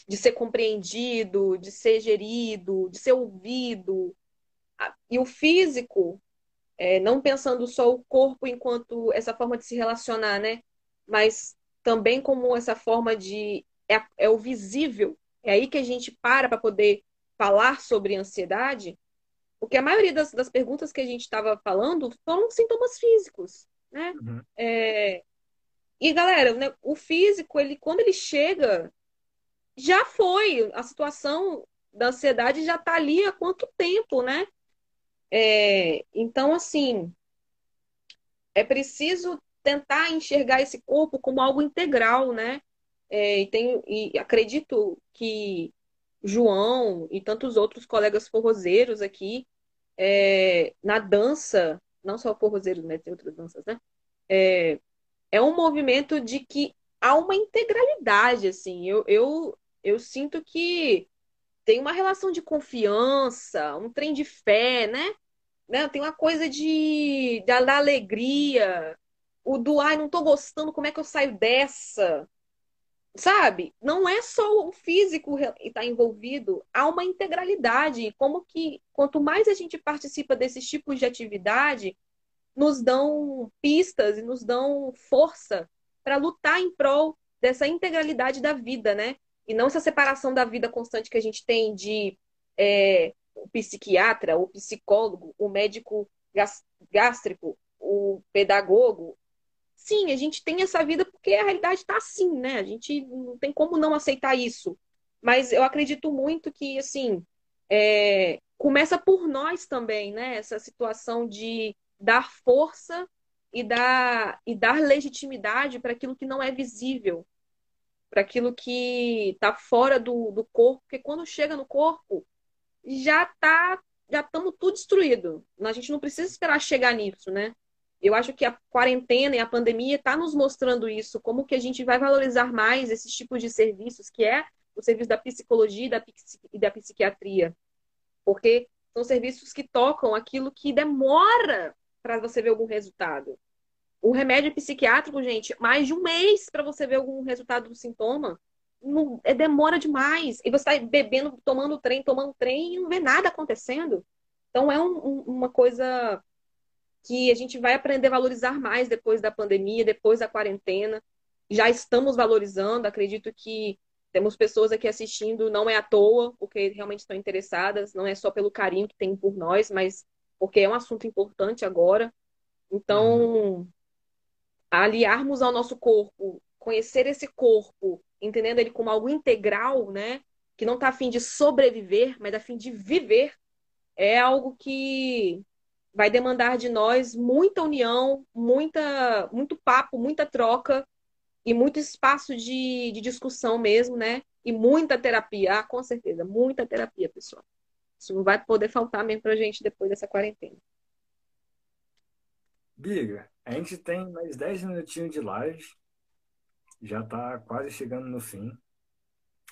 Speaker 1: de ser compreendido, de ser gerido, de ser ouvido. E o físico É, não pensando só o corpo enquanto essa forma de se relacionar, né? Mas também como essa forma de. É, é o visível. É aí que a gente para para poder falar sobre ansiedade, porque a maioria das, das perguntas que a gente estava falando foram sintomas físicos, né? Uhum. É... E galera, né, o físico, ele quando ele chega, já foi. A situação da ansiedade já está ali há quanto tempo, né? É... Então, assim, é preciso tentar enxergar esse corpo como algo integral, né? É, e, tenho, e acredito que João e tantos outros colegas forrozeiros aqui, é, na dança, não só forrozeiros, mas tem outras danças, né? É, é um movimento de que há uma integralidade, assim. Eu, eu, eu sinto que tem uma relação de confiança, um trem de fé, né? né? Tem uma coisa de da, da alegria, o do ai, não tô gostando, como é que eu saio dessa? Sabe? Não é só o físico que está envolvido, há uma integralidade. Como que quanto mais a gente participa desses tipos de atividade, nos dão pistas e nos dão força para lutar em prol dessa integralidade da vida, né? E não essa separação da vida constante que a gente tem de é, o psiquiatra, o psicólogo, o médico gástrico, o pedagogo, sim, a gente tem essa vida porque a realidade está assim, né? A gente não tem como não aceitar isso. Mas eu acredito muito que, assim, é, começa por nós também, né? Essa situação de dar força e dar, e dar legitimidade para aquilo que não é visível, para aquilo que está fora do, do corpo, porque quando chega no corpo, já tá, já estamos tudo destruído. A gente não precisa esperar chegar nisso, né? Eu acho que a quarentena e a pandemia está nos mostrando isso, como que a gente vai valorizar mais esses tipos de serviços, que é o serviço da psicologia e da, e da psiquiatria. Porque são serviços que tocam aquilo que demora para você ver algum resultado. O remédio psiquiátrico, gente, mais de um mês para você ver algum resultado do sintoma. Não, é, demora demais. E você está bebendo, tomando trem, tomando trem e não vê nada acontecendo. Então é um, um, uma coisa que a gente vai aprender a valorizar mais depois da pandemia, depois da quarentena. Já estamos valorizando, acredito que temos pessoas aqui assistindo, não é à toa, porque realmente estão interessadas, não é só pelo carinho que tem por nós, mas porque é um assunto importante agora. Então, aliarmos ao nosso corpo, conhecer esse corpo, entendendo ele como algo integral, né? Que não está a fim de sobreviver, mas a fim de viver, é algo que vai demandar de nós muita união, muita, muito papo, muita troca e muito espaço de, de discussão mesmo, né? E muita terapia, ah, com certeza, muita terapia, pessoal. Isso não vai poder faltar mesmo pra gente depois dessa quarentena.
Speaker 2: Biga, a gente tem mais 10 minutinhos de live, já tá quase chegando no fim.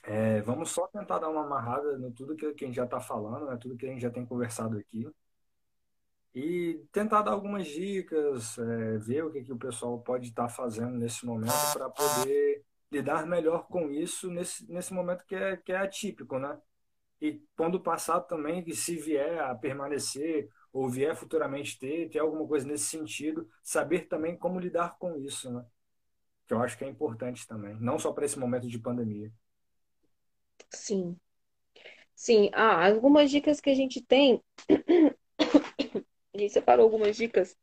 Speaker 2: É, vamos só tentar dar uma amarrada no tudo que, a gente já está falando, né? tudo que a gente já tem conversado aqui e tentar dar algumas dicas, é, ver o que, que o pessoal pode estar fazendo nesse momento para poder lidar melhor com isso nesse, nesse momento que é, que é atípico, né? E quando passar também, que se vier a permanecer ou vier futuramente ter, ter alguma coisa nesse sentido, saber também como lidar com isso, né? Que eu acho que é importante também, não só para esse momento de pandemia.
Speaker 1: Sim. Sim, ah, algumas dicas que a gente tem a gente separou algumas dicas.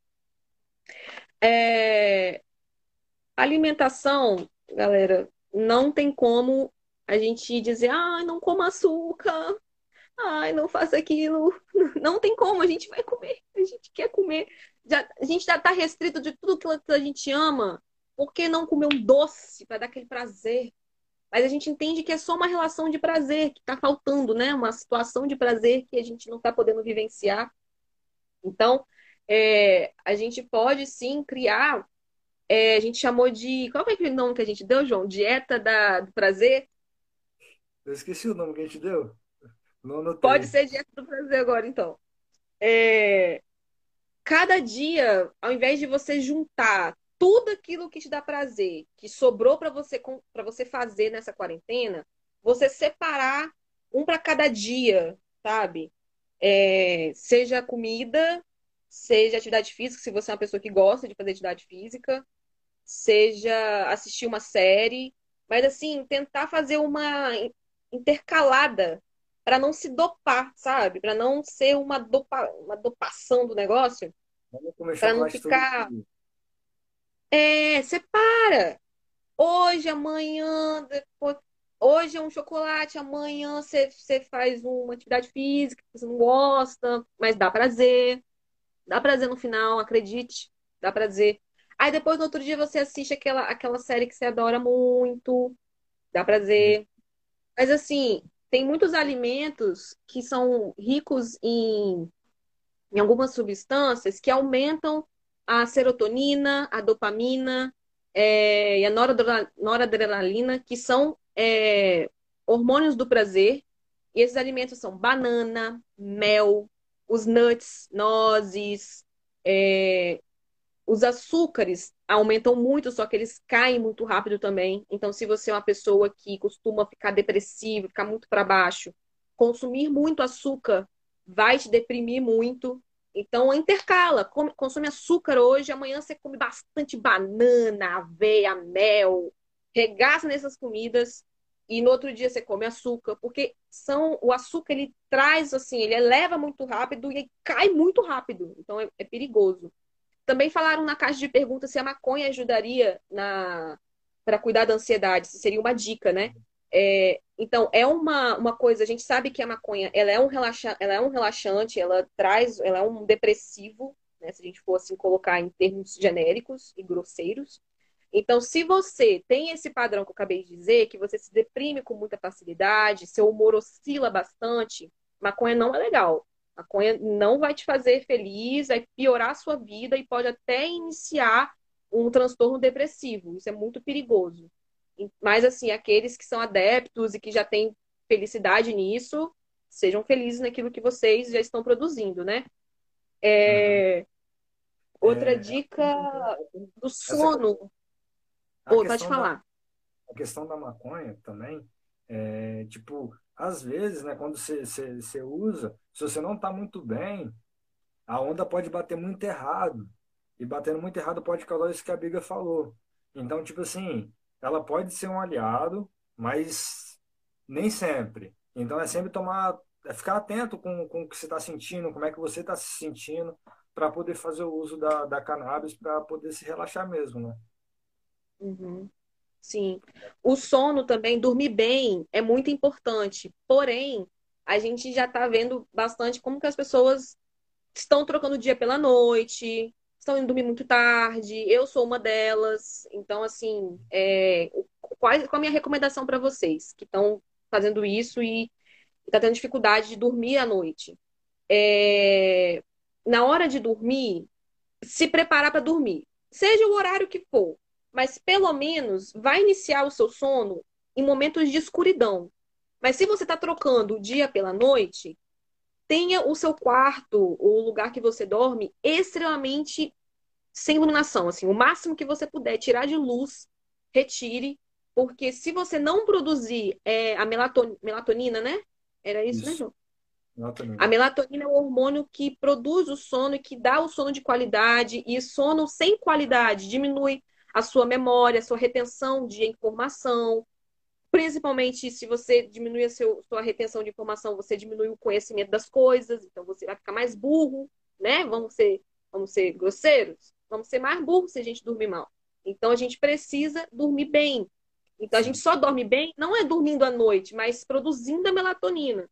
Speaker 1: É... Alimentação, galera, não tem como a gente dizer, ai, não coma açúcar, ai, não faça aquilo. Não tem como, a gente vai comer, a gente quer comer. Já, a gente já está restrito de tudo que a gente ama. Por que não comer um doce para dar aquele prazer? Mas a gente entende que é só uma relação de prazer que está faltando, né? Uma situação de prazer que a gente não está podendo vivenciar. Então, é, a gente pode sim criar, é, a gente chamou de. Qual é o nome que a gente deu, João? Dieta da, do prazer?
Speaker 2: Eu esqueci o nome que a gente deu. Não
Speaker 1: Pode ser dieta do prazer agora, então. É, cada dia, ao invés de você juntar tudo aquilo que te dá prazer, que sobrou para você para você fazer nessa quarentena, você separar um para cada dia, sabe? É, seja comida, seja atividade física, se você é uma pessoa que gosta de fazer atividade física, seja assistir uma série, mas assim, tentar fazer uma intercalada para não se dopar, sabe? Para não ser uma, dopa, uma dopação do negócio. Para não ficar. É, separa. Hoje, amanhã, depois. Hoje é um chocolate, amanhã você, você faz uma atividade física que você não gosta, mas dá prazer. Dá prazer no final, acredite. Dá prazer. Aí depois, no outro dia, você assiste aquela, aquela série que você adora muito. Dá prazer. Mas assim, tem muitos alimentos que são ricos em, em algumas substâncias que aumentam a serotonina, a dopamina é, e a noradrenalina, que são é, hormônios do prazer. E esses alimentos são banana, mel, os nuts, nozes, é, os açúcares aumentam muito, só que eles caem muito rápido também. Então, se você é uma pessoa que costuma ficar depressivo, ficar muito para baixo, consumir muito açúcar vai te deprimir muito. Então, intercala. Consome açúcar hoje, amanhã você come bastante banana, aveia, mel, regaça nessas comidas e no outro dia você come açúcar, porque são o açúcar ele traz assim, ele eleva muito rápido e cai muito rápido. Então, é, é perigoso. Também falaram na caixa de perguntas se a maconha ajudaria na para cuidar da ansiedade, se seria uma dica, né? É, então, é uma, uma coisa, a gente sabe que a maconha ela é, um relaxa, ela é um relaxante, ela traz, ela é um depressivo, né? Se a gente for assim colocar em termos genéricos e grosseiros. Então, se você tem esse padrão que eu acabei de dizer, que você se deprime com muita facilidade, seu humor oscila bastante, maconha não é legal. Maconha não vai te fazer feliz, vai piorar a sua vida e pode até iniciar um transtorno depressivo. Isso é muito perigoso. Mas, assim, aqueles que são adeptos e que já têm felicidade nisso, sejam felizes naquilo que vocês já estão produzindo, né? É... Outra é... dica do sono. Essa... pode falar. Da...
Speaker 2: A questão da maconha também, é, tipo, às vezes, né, quando você, você, você usa, se você não está muito bem, a onda pode bater muito errado. E batendo muito errado pode causar isso que a Biga falou. Então, tipo assim, ela pode ser um aliado, mas nem sempre. Então é sempre tomar, é ficar atento com, com o que você está sentindo, como é que você está se sentindo, para poder fazer o uso da, da cannabis para poder se relaxar mesmo, né?
Speaker 1: Uhum. Sim. O sono também, dormir bem, é muito importante. Porém, a gente já está vendo bastante como que as pessoas estão trocando o dia pela noite, estão indo dormir muito tarde. Eu sou uma delas. Então, assim, é, qual, qual a minha recomendação para vocês que estão fazendo isso e está tendo dificuldade de dormir à noite? É, na hora de dormir, se preparar para dormir. Seja o horário que for mas pelo menos vai iniciar o seu sono em momentos de escuridão. Mas se você está trocando o dia pela noite, tenha o seu quarto, o lugar que você dorme, extremamente sem iluminação. Assim, o máximo que você puder tirar de luz, retire, porque se você não produzir é, a melatonina, né? Era isso, né, isso. né, João? Melatonina. A melatonina é o hormônio que produz o sono e que dá o sono de qualidade. E sono sem qualidade diminui a sua memória, a sua retenção de informação. Principalmente se você diminui a seu, sua retenção de informação, você diminui o conhecimento das coisas, então você vai ficar mais burro, né? Vamos ser, vamos ser grosseiros? Vamos ser mais burros se a gente dormir mal. Então a gente precisa dormir bem. Então a gente só dorme bem, não é dormindo à noite, mas produzindo a melatonina.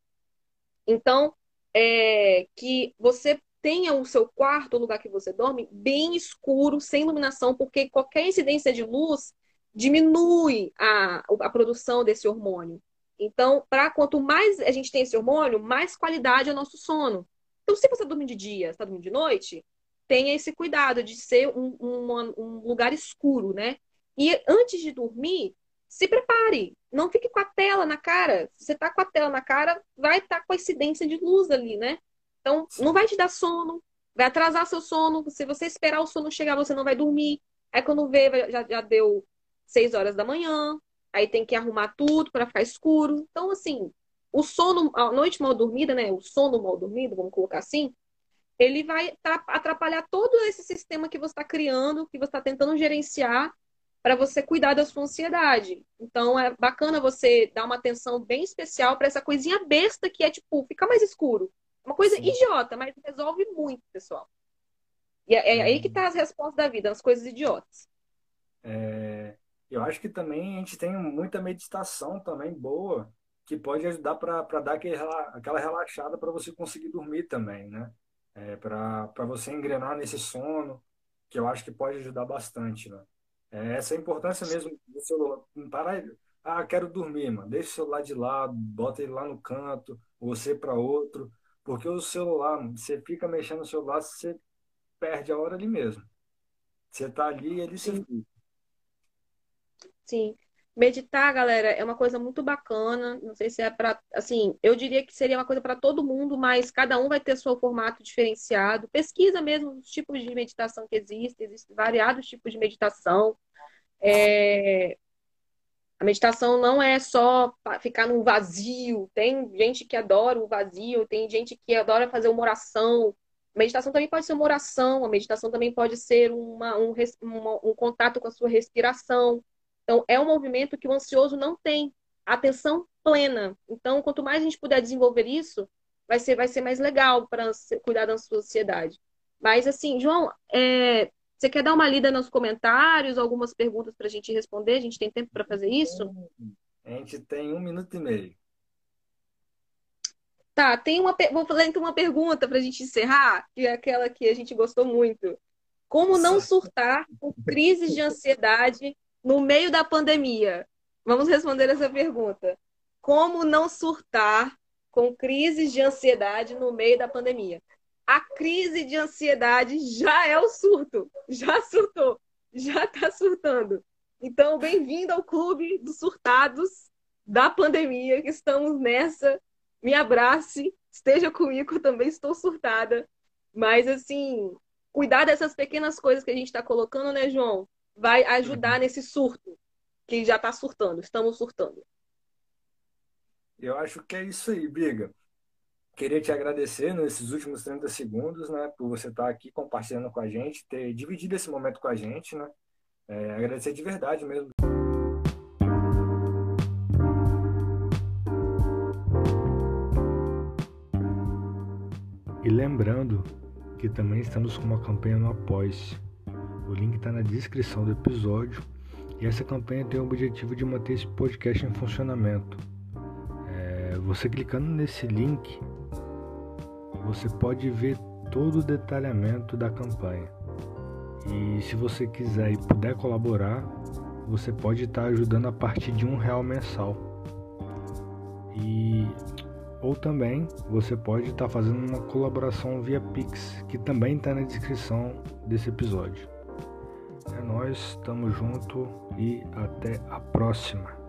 Speaker 1: Então, é, que você tenha o seu quarto, o lugar que você dorme, bem escuro, sem iluminação, porque qualquer incidência de luz diminui a, a produção desse hormônio. Então, para quanto mais a gente tem esse hormônio, mais qualidade é o nosso sono. Então, se você está dormindo de dia, está dormindo de noite, tenha esse cuidado de ser um, um, um lugar escuro, né? E antes de dormir, se prepare. Não fique com a tela na cara. Se você está com a tela na cara, vai estar tá com a incidência de luz ali, né? Então, não vai te dar sono, vai atrasar seu sono. Se você esperar o sono chegar, você não vai dormir. Aí quando vê, já, já deu seis horas da manhã, aí tem que arrumar tudo para ficar escuro. Então, assim, o sono, a noite mal dormida, né? O sono mal dormido, vamos colocar assim, ele vai atrapalhar todo esse sistema que você está criando, que você está tentando gerenciar para você cuidar da sua ansiedade. Então é bacana você dar uma atenção bem especial para essa coisinha besta que é tipo, ficar mais escuro. Uma coisa Sim. idiota, mas resolve muito, pessoal. E é, é aí que tá as respostas da vida, as coisas idiotas.
Speaker 2: É, eu acho que também a gente tem muita meditação também boa, que pode ajudar para dar aquele, aquela relaxada para você conseguir dormir também, né? É, para você engrenar nesse sono, que eu acho que pode ajudar bastante, né? É essa é importância mesmo do celular. Parar, ah, quero dormir, mano. Deixa o celular de lado, bota ele lá no canto, você para outro. Porque o celular, você fica mexendo no celular, você perde a hora ali mesmo. Você tá ali e ele se fica.
Speaker 1: Sim. Meditar, galera, é uma coisa muito bacana. Não sei se é para, assim, eu diria que seria uma coisa para todo mundo, mas cada um vai ter seu formato diferenciado. Pesquisa mesmo os tipos de meditação que existem, existem variados tipos de meditação. É... A meditação não é só ficar num vazio. Tem gente que adora o vazio, tem gente que adora fazer uma oração. A meditação também pode ser uma oração, a meditação também pode ser uma, um, uma, um contato com a sua respiração. Então, é um movimento que o ansioso não tem atenção plena. Então, quanto mais a gente puder desenvolver isso, vai ser, vai ser mais legal para cuidar da sua ansiedade. Mas, assim, João, é, você quer dar uma lida nos comentários, algumas perguntas para a gente responder? A gente tem tempo para fazer isso?
Speaker 2: A gente tem um minuto e meio.
Speaker 1: Tá, tem uma, vou fazer então uma pergunta para a gente encerrar, que é aquela que a gente gostou muito. Como não surtar com crises de ansiedade no meio da pandemia? Vamos responder essa pergunta. Como não surtar com crises de ansiedade no meio da pandemia? A crise de ansiedade já é o surto, já surtou, já está surtando. Então, bem-vindo ao clube dos surtados da pandemia, que estamos nessa. Me abrace, esteja comigo, eu também estou surtada. Mas, assim, cuidar dessas pequenas coisas que a gente está colocando, né, João? vai ajudar nesse surto que já está surtando, estamos surtando.
Speaker 2: Eu acho que é isso aí, Biga. Queria te agradecer nesses últimos 30 segundos, né, por você estar aqui compartilhando com a gente, ter dividido esse momento com a gente, né? É, agradecer de verdade mesmo.
Speaker 3: E lembrando que também estamos com uma campanha no Apoia-se o link está na descrição do episódio. E essa campanha tem o objetivo de manter esse podcast em funcionamento. É, você clicando nesse link, você pode ver todo o detalhamento da campanha. E se você quiser e puder colaborar, você pode estar ajudando a partir de um real mensal. E ou também você pode estar fazendo uma colaboração via Pix, que também está na descrição desse episódio. É nós, tamo junto e até a próxima.